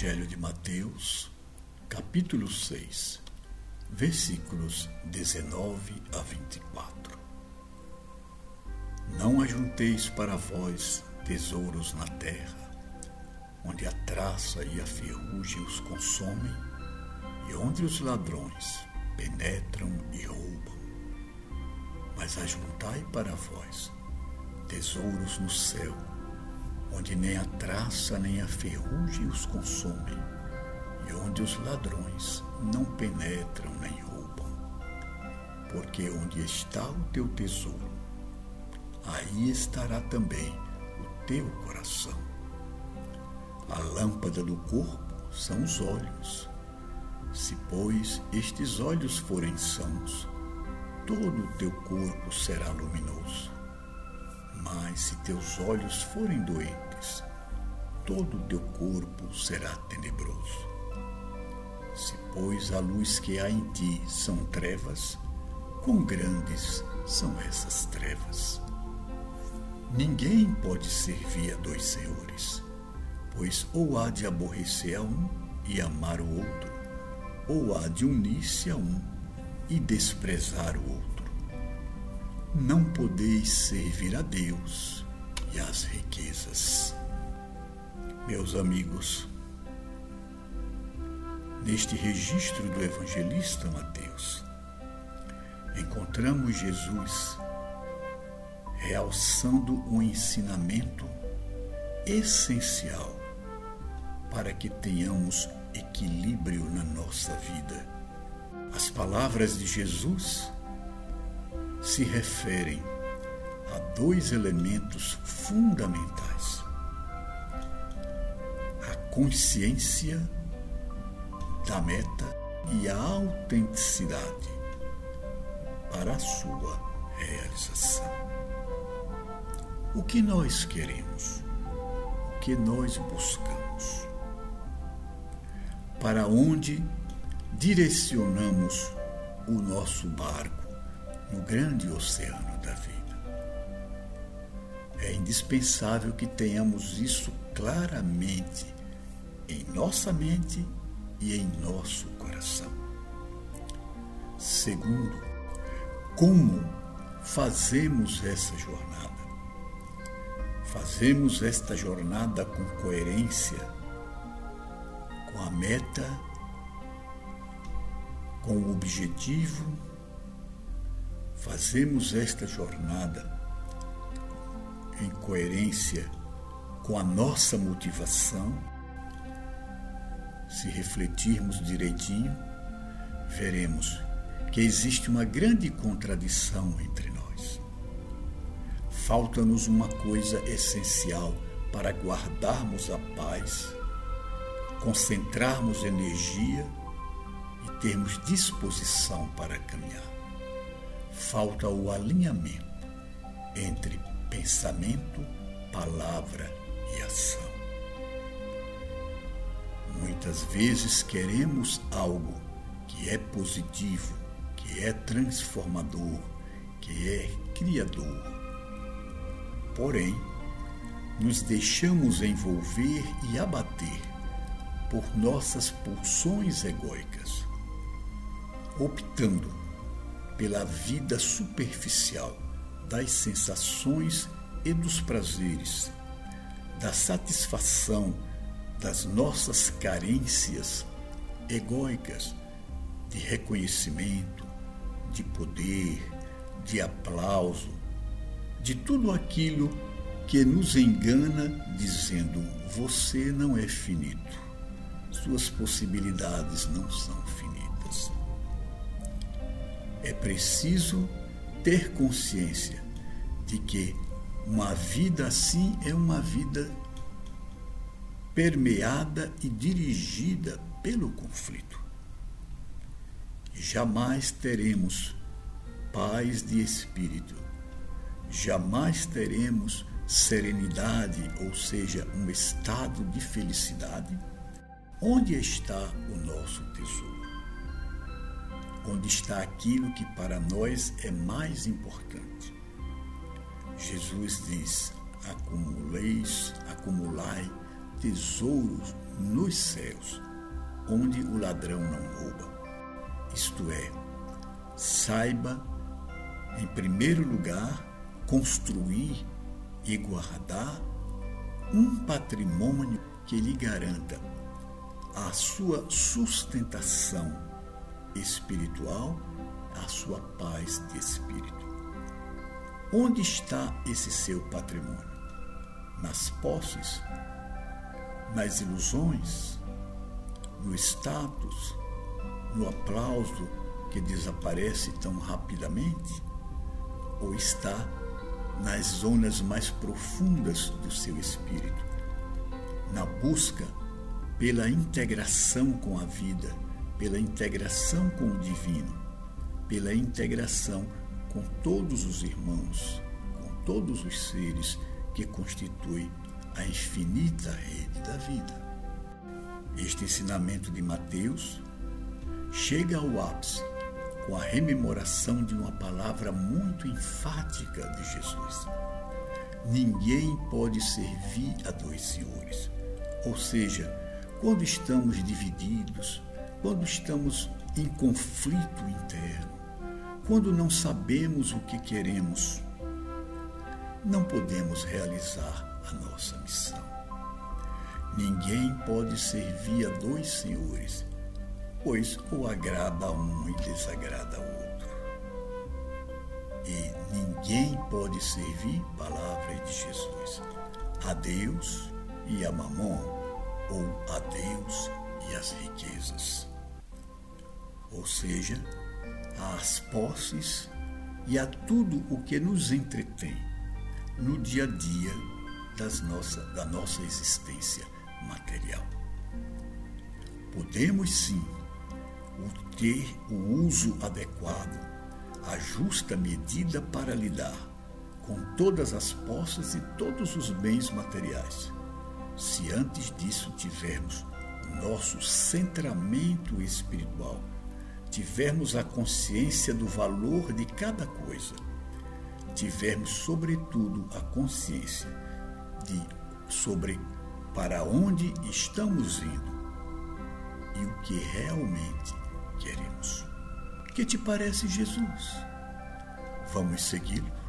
Evangelho de Mateus, capítulo 6, versículos 19 a 24. Não ajunteis para vós tesouros na terra, onde a traça e a ferrugem os consomem, e onde os ladrões penetram e roubam. Mas ajuntai para vós tesouros no céu, onde nem a traça nem a ferrugem os consomem, e onde os ladrões não penetram nem roubam. Porque onde está o teu tesouro, aí estará também o teu coração. A lâmpada do corpo são os olhos. Se, pois, estes olhos forem sãos, todo o teu corpo será luminoso. Mas se teus olhos forem doentes, todo o teu corpo será tenebroso. Se, pois, a luz que há em ti são trevas, quão grandes são essas trevas? Ninguém pode servir a dois senhores, pois ou há de aborrecer a um e amar o outro, ou há de unir-se a um e desprezar o outro. Não podeis servir a Deus e às riquezas. Meus amigos, neste registro do evangelista Mateus, encontramos Jesus realçando um ensinamento essencial para que tenhamos equilíbrio na nossa vida. As palavras de Jesus se referem a dois elementos fundamentais: a consciência da meta e a autenticidade para a sua realização. O que nós queremos? O que nós buscamos? Para onde direcionamos o nosso barco? No grande oceano da vida. É indispensável que tenhamos isso claramente em nossa mente e em nosso coração. Segundo, como fazemos essa jornada? Fazemos esta jornada com coerência, com a meta, com o objetivo fazemos esta jornada em coerência com a nossa motivação, se refletirmos direitinho, veremos que existe uma grande contradição entre nós. Falta-nos uma coisa essencial para guardarmos a paz, concentrarmos energia e termos disposição para caminhar falta o alinhamento entre pensamento, palavra e ação. Muitas vezes queremos algo que é positivo, que é transformador, que é criador. Porém, nos deixamos envolver e abater por nossas pulsões egóicas, optando pela vida superficial das sensações e dos prazeres, da satisfação das nossas carências egóicas de reconhecimento, de poder, de aplauso, de tudo aquilo que nos engana dizendo você não é finito, suas possibilidades não são finitas. É preciso ter consciência de que uma vida assim é uma vida permeada e dirigida pelo conflito. Jamais teremos paz de espírito, jamais teremos serenidade, ou seja, um estado de felicidade, onde está o nosso tesouro onde está aquilo que para nós é mais importante. Jesus diz: acumuleis, acumulai tesouros nos céus, onde o ladrão não rouba. Isto é, saiba, em primeiro lugar, construir e guardar um patrimônio que lhe garanta a sua sustentação espiritual, a sua paz de espírito. Onde está esse seu patrimônio? Nas posses? Nas ilusões? No status? No aplauso que desaparece tão rapidamente? Ou está nas zonas mais profundas do seu espírito, na busca pela integração com a vida, pela integração com o divino, pela integração com todos os irmãos, com todos os seres que constituem a infinita rede da vida. Este ensinamento de Mateus chega ao ápice com a rememoração de uma palavra muito enfática de Jesus. Ninguém pode servir a dois senhores. Ou seja, quando estamos divididos, quando estamos em conflito interno, quando não sabemos o que queremos, não podemos realizar a nossa missão. Ninguém pode servir a dois senhores pois ou agrada um e desagrada a outro. E ninguém pode servir, palavras de Jesus, a Deus e a Mamon, ou a Deus e as riquezas. Ou seja, às posses e a tudo o que nos entretém no dia a dia das nossa, da nossa existência material. Podemos sim ter o uso adequado, a justa medida para lidar com todas as posses e todos os bens materiais. Se antes disso tivermos nosso centramento espiritual, tivermos a consciência do valor de cada coisa, tivermos sobretudo a consciência de sobre para onde estamos indo e o que realmente queremos. Que te parece Jesus? Vamos segui-lo?